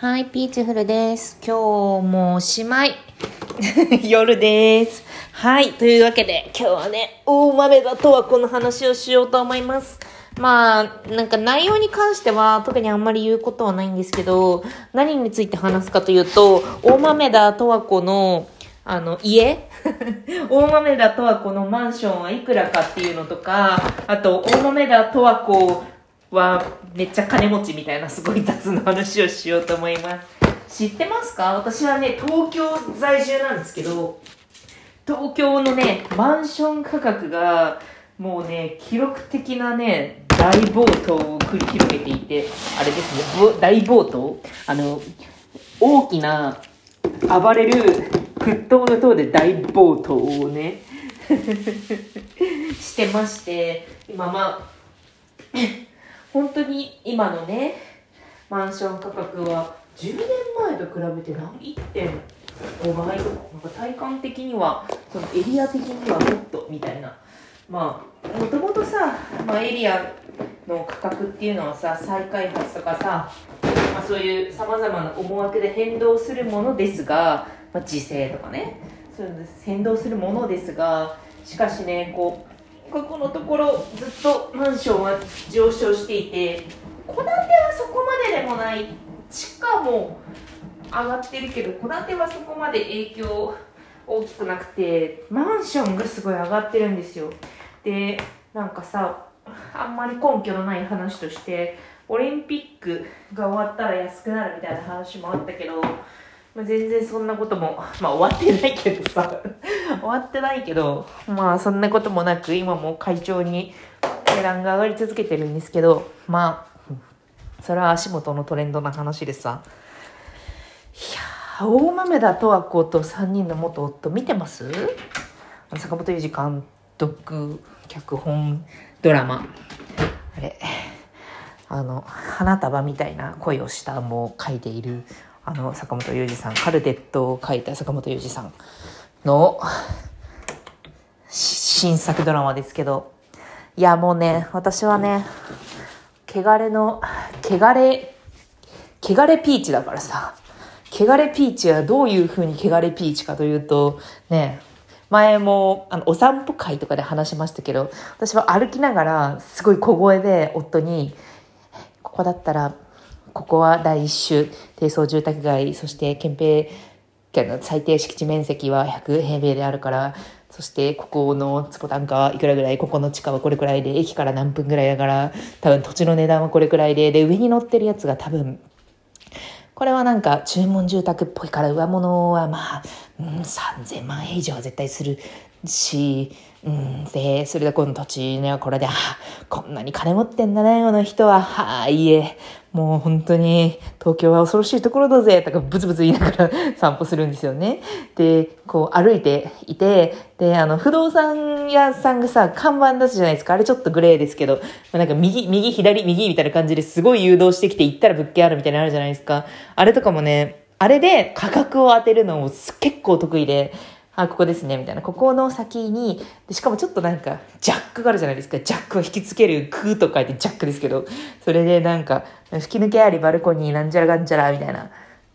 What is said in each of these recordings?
はい、ピーチフルです。今日もおしまい。夜です。はい、というわけで今日はね、大豆だとはこの話をしようと思います。まあ、なんか内容に関しては特にあんまり言うことはないんですけど、何について話すかというと、大豆田とわ子のあの、家？大豆田とわ子のマンションはいくらかっていうのとか、あと、大豆田とわ子はめっちゃ金持ちみたいなすごい雑な話をしようと思います。知ってますか？私はね、東京在住なんですけど、東京のね、マンション価格が、もうね、記録的なね、大暴騰を繰り広げていて、あれですね、大暴騰？あの、大きな暴れる沸騰の塔で大暴騰をね、してまして、今まあ、本当に今のねマンション価格は10年前と比べて何？1.5倍なんか体感的にはそのエリア的にはもっとみたいな。まあもともとさ、まあ、エリアの価格っていうのはさ再開発とかさ、まあ、そういうさまざまな思惑で変動するものですが、まあ、時勢とかね。そういうの変動するものですがしかしねこうここのところずっとマンションは上昇していて戸建てはそこまででもない。地価も上がってるけど戸建てはそこまで影響大きくなくてマンションがすごい上がってるんですよ。でなんかさあんまり根拠のない話としてオリンピックが終わったら安くなるみたいな話もあったけどまあ、全然そんなことも、まあ終わってないけどさ、終わってないけど、まあそんなこともなく、今も会長に値段が上がり続けてるんですけど、まあ、それは足元のトレンドな話でさ、いや大豆田十和子と3人の元夫見てます？坂本龍二監督、脚本、ドラマ。あれ、あの、花束みたいな恋をしたも書いているあの坂本龍二さんカルテットを書いた坂本龍二さんの新作ドラマですけどいやもうね私はね汚れの汚れ汚れピーチだからさ汚れピーチはどういう風に汚れピーチかというとね前もあのお散歩会とかで話しましたけど私は歩きながらすごい小声で夫に「ここだったらここは第一種。低層住宅街、そして憲兵県の最低敷地面積は100平米であるから、そしてここの坪単価はいくらぐらい、ここの地価はこれくらいで、駅から何分ぐらいだから、多分土地の値段はこれくらいで、で、上に乗ってるやつが多分、これはなんか注文住宅っぽいから上物はまあ、うん、3000万円以上は絶対する。し、うん、で、それでこの土地ね、これで、あ、こんなに金持ってんだね、この人は。はあ、いえ、もう本当に東京は恐ろしいところだぜ、とかブツブツ言いながら 散歩するんですよね。で、こう歩いていて、で、あの、不動産屋さんがさ、看板出すじゃないですか。あれちょっとグレーですけど、まあなんか右、右、左、右みたいな感じですごい誘導してきて行ったら物件あるみたいなのあるじゃないですか。あれとかもね、あれで価格を当てるのも結構得意で、あ、ここですね、みたいな。ここの先に、でしかもちょっとなんか、ジャックがあるじゃないですか。ジャックを引きつける空と書いてジャックですけど、それでなんか、吹き抜けありバルコニーなんちゃらがんちゃら、みたいな。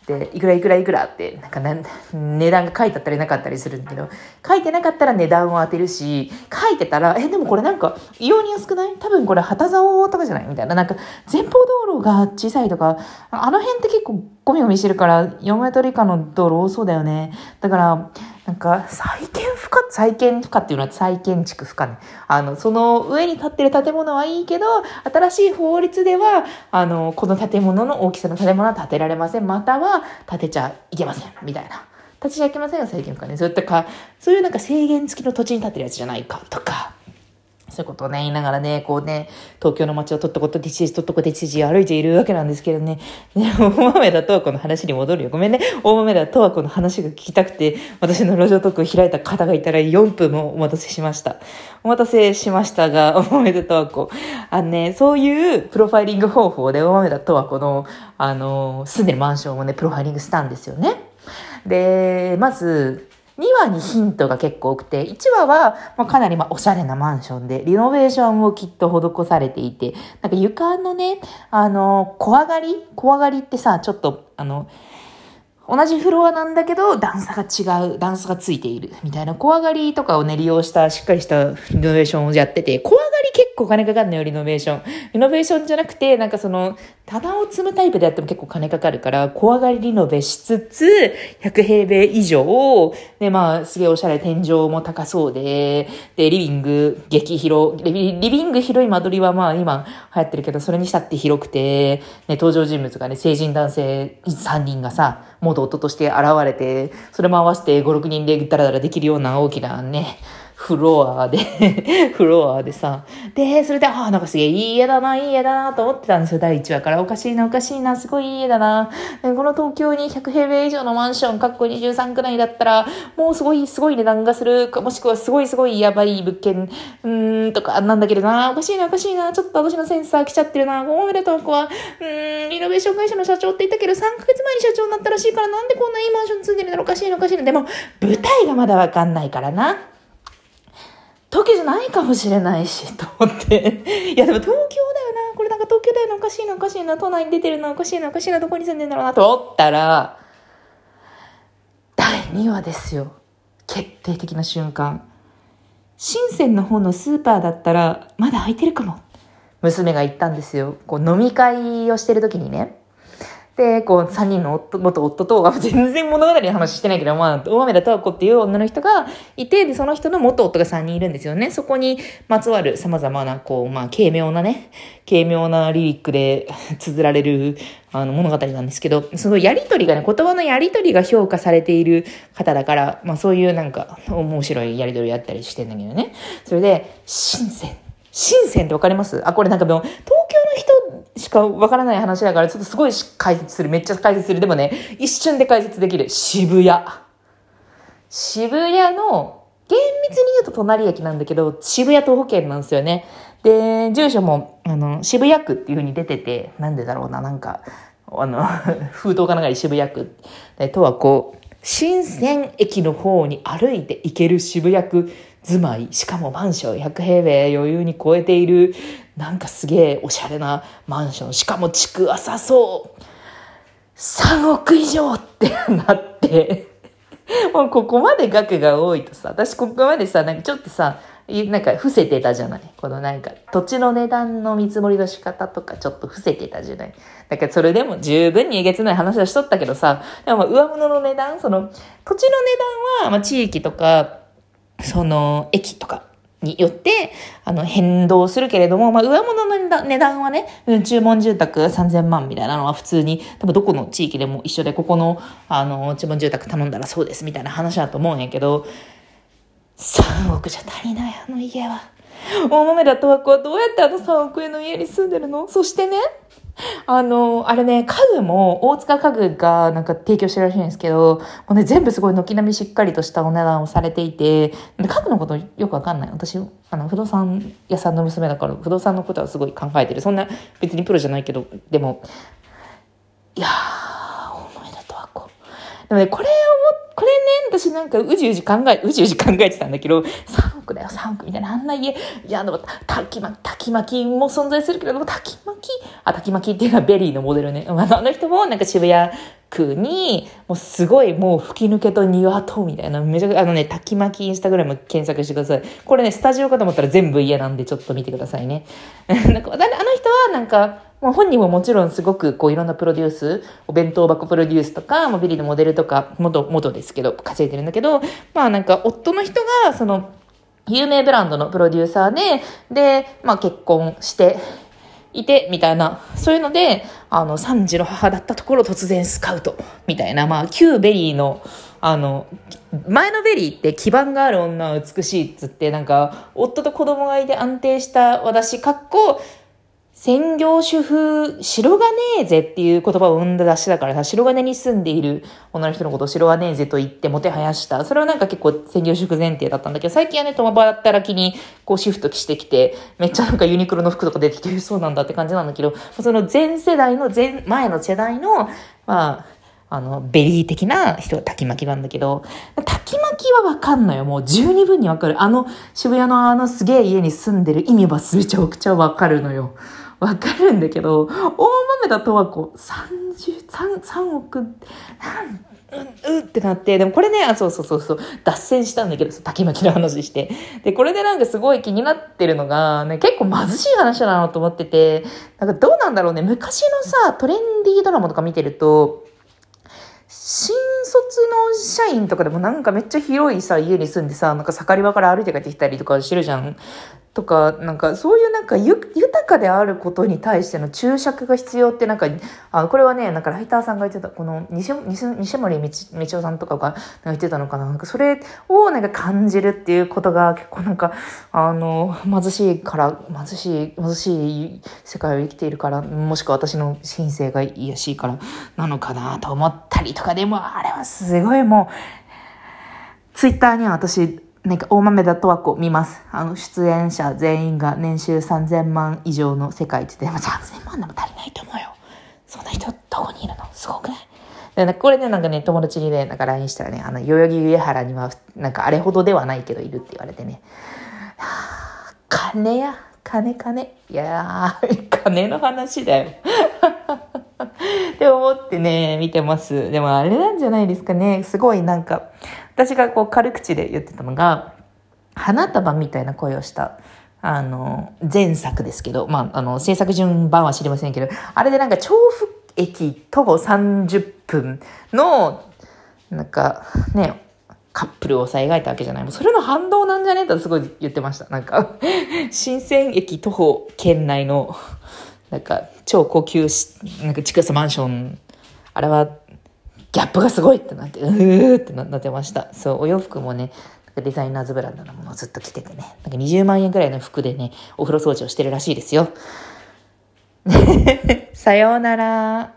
で、いくらいくらいくらって、なんかなん値段が書いてあったりなかったりするんだけど、書いてなかったら値段を当てるし、書いてたら、え、でもこれなんか異様に安くない？多分これ旗竿とかじゃない？みたいな。なんか前方道路が小さいとか、あの辺って結構ゴミゴミしてるから4メートル以下の道路多そうだよね。だから、なんか、再建不可、再建不可っていうのは再建築不可ね。あの、その上に建ってる建物はいいけど、新しい法律では、あの、この建物の大きさの建物は建てられません。または、建てちゃいけません。みたいな。建てちゃいけませんよ、再建不可ね。そういったか、そういうなんか制限付きの土地に建てるやつじゃないか、とか。そういうことをね、言いながらね、こうね、東京の街をとっとことディチジ、とっとこディチジ歩いているわけなんですけどね。ね、大豆だとはこの話に戻るよ。ごめんね。大豆だとはこの話が聞きたくて、私の路上トークを開いた方がいたら4分もお待たせしました。お待たせしましたが、大豆だとはこ。あのね、そういうプロファイリング方法で大豆だとはこの、あの、住んでるマンションをね、プロファイリングしたんですよね。で、まず、2話にヒントが結構多くて、1話は、まあ、かなりまあおしゃれなマンションで、リノベーションもきっと施されていて、なんか床のね、あの、小上がり小上がりってさ、ちょっと、あの、同じフロアなんだけど、段差が違う、段差がついている、みたいな、小上がりとかをね、利用した、しっかりしたリノベーションをやってて、小上がり結構金かかるのよ、リノベーション。リノベーションじゃなくて、なんかその、棚を積むタイプでやっても結構金かかるから、小上がりリノベしつつ、100平米以上、で、まあ、すげえおしゃれ、天井も高そうで、で、リビング、激広、リビリビング広い間取りはまあ、今流行ってるけど、それにしたって広くて、ね、登場人物がね、成人男性3人がさ、元夫として現れて、それも合わせて5、6人でダラダラできるような大きなね、フロアで フロアでさ、で、それで、ああ、なんかすげえいい家だな、いい家だなと思ってたんですよ、第1話から。おかしいな、おかしいな、すごいいい家だな。この東京に100平米以上のマンション、かっこ23くらいだったら、もうすごい、すごい値段がする、もしくはすごいすごいやばい物件、うーん、とかなんだけどな、おかしいな、おかしいな、ちょっと私のセンサー来ちゃってるな、おめでとう、こは、うーん、リノベーション会社の社長って言ったけど、3ヶ月前に社長になったらしいから、なんでこんないいマンション住んでるんだろう、おかしいな、おかしいな。でも、舞台がまだわかんないからな。東京じゃないかもしれないし、と思って。いや、でも東京だよな。これなんか東京だよな。おかしいな、おかしいな。都内に出てるな。おかしいな、おかしいな。どこに住んでんだろうな。と思ったら、第2話ですよ。決定的な瞬間。深センの方のスーパーだったら、まだ空いてるかも。娘が言ったんですよ。こう飲み会をしてる時にね。で、こう、三人の夫、元夫と、全然物語の話してないけど、まあ、大豆田十和子っていう女の人がいて、で、その人の元夫が三人いるんですよね。そこにまつわる様々な、こう、まあ、軽妙なね、軽妙なリリックで綴られる、あの、物語なんですけど、そのやりとりがね、言葉のやりとりが評価されている方だから、まあ、そういうなんか、面白いやりとりやったりしてんだけどね。それで、新鮮。新鮮ってわかります？あ、これなんかでも、東京の人しかわからない話だから、ちょっとすごい解説する。めっちゃ解説する。でもね、一瞬で解説できる。渋谷。渋谷の、厳密に言うと隣駅なんだけど、渋谷徒歩圏なんですよね。で、住所も、あの、渋谷区っていう風に出てて、なんでだろうな、なんか、あの、封筒かなんか渋谷区。で、とはこう、新鮮駅の方に歩いて行ける渋谷区住まい、しかもマンション100平米余裕に超えている、なんかすげえおしゃれなマンション、しかも築浅そう。3億以上って なって、もうここまで額が多いとさ、私ここまでさ、なんかちょっとさ、なんか伏せてたじゃない？このなんか土地の値段の見積もりの仕方とかちょっと伏せてたじゃない？だからそれでも十分にえげつない話はしとったけどさ、でも上物の値段、その土地の値段は、まあ、地域とかその駅とかによって、あの、変動するけれども、まあ、上物の値段はね、注文住宅3000万みたいなのは普通に、多分どこの地域でも一緒で、ここの、あの、注文住宅頼んだらそうですみたいな話だと思うんやけど、3億じゃ足りない、あの家は。大豆田十和子はどうやってあの3億円の家に住んでるの？そしてね、あの、あれね、家具も、大塚家具がなんか提供してるらしいんですけど、もうね、全部すごい軒並みしっかりとしたお値段をされていて、家具のことよくわかんない。私、あの、不動産屋さんの娘だから、不動産のことはすごい考えてる。そんな、別にプロじゃないけど、でも、いやー、思い出とはこう。でもね、これをこれね、私なんかうじうじ考え、うじうじ考えてたんだけど、3億だよ、3億みたいな、あんな家、いや、でも、タキマキ、タキマキも存在するけど、タキマキ、あ、タキマキっていうのはベリーのモデルね。あの人もなんか渋谷区に、もうすごいもう吹き抜けと庭と、みたいな、めちゃくちゃ、あのね、タキマキインスタグラム検索してください。これね、スタジオかと思ったら全部家なんでちょっと見てくださいね。なんか、あの人はなんか、もう本人ももちろんすごくこういろんなプロデュース、お弁当箱プロデュースとか、モビリのモデルとか、元、元ですけど、稼いでるんだけど、まあなんか夫の人が、その、有名ブランドのプロデューサーで、で、まあ結婚していて、みたいな、そういうので、あの、3児の母だったところ突然スカウト、みたいな、まあ、旧ベリーの、あの、前のベリーって基盤がある女は美しいっつって、なんか、夫と子供がいて安定した私、かっこ、専業主婦、シロガネーゼっていう言葉を生んだ雑誌だからさ、白金に住んでいる女の人のことをシロガネーゼと言ってもてはやした。それはなんか結構専業主婦前提だったんだけど、最近はね、共働きにこうシフトしてきて、めっちゃなんかユニクロの服とか出てきて、そうなんだって感じなんだけど、その前世代の前、前の世代の、まあ、あの、ベリー的な人がタキマキなんだけど、タキマキはわかんのよ。もう十二分にわかる。あの、渋谷のあのすげえ家に住んでる意味はめちゃくちゃわかるのよ。わかるんだけど、大豆田とわ子、33、3億、う、ってなって、でもこれね、あ、そうそうそうそう、脱線したんだけど、タキマキの話して。で、これでなんかすごい気になってるのが、ね、結構貧しい話だなと思ってて、なんかどうなんだろうね、昔のさ、トレンディードラマとか見てると、新卒の社員とかでもなんかめっちゃ広いさ、家に住んでさ、なんか盛り場から歩いて帰ってきたりとかしてるじゃん。とか、なんかそういうなんか豊かであることに対しての注釈が必要ってなんか、あこれはね、なんかライターさんが言ってた、この西西西森道夫さんとかが言ってたのかな。なんかそれをなんか感じるっていうことが結構なんか、あの、貧しいから、貧しい、貧しい世界を生きているから、もしくは私の人生が癒しいからなのかなと思ったりとか、でもあれはすごいもう、ツイッターには私、なんか大豆田十和子見ます。あの、出演者全員が年収3000万以上の世界って言って、3000万でも足りないと思うよ。そんな人どこにいるの？すごくない？でこれね、なんかね、友達にね、なんか LINE したらね、あの、代々木上原には、なんかあれほどではないけどいるって言われてね、はあ、金や、金金。いやー、金の話だよ。って思ってね、見てます。でもあれなんじゃないですかね。すごいなんか、私がこう軽口で言ってたのが、花束みたいな声をした、あの、前作ですけど、まあ、あの、制作順番は知りませんけど、あれでなんか調布駅徒歩30分の、なんか、ね、カップルをさ描いたわけじゃない。もうそれの反動なんじゃね？えとすごい言ってました。なんか、新鮮駅徒歩圏内の、なんか、超高級し、なんか地下室マンション、あれはギャップがすごいってなって、うーってなってました。そう、お洋服もね、デザイナーズブランドのものをずっと着ててね、なんか20万円ぐらいの服でね、お風呂掃除をしてるらしいですよ。さようなら。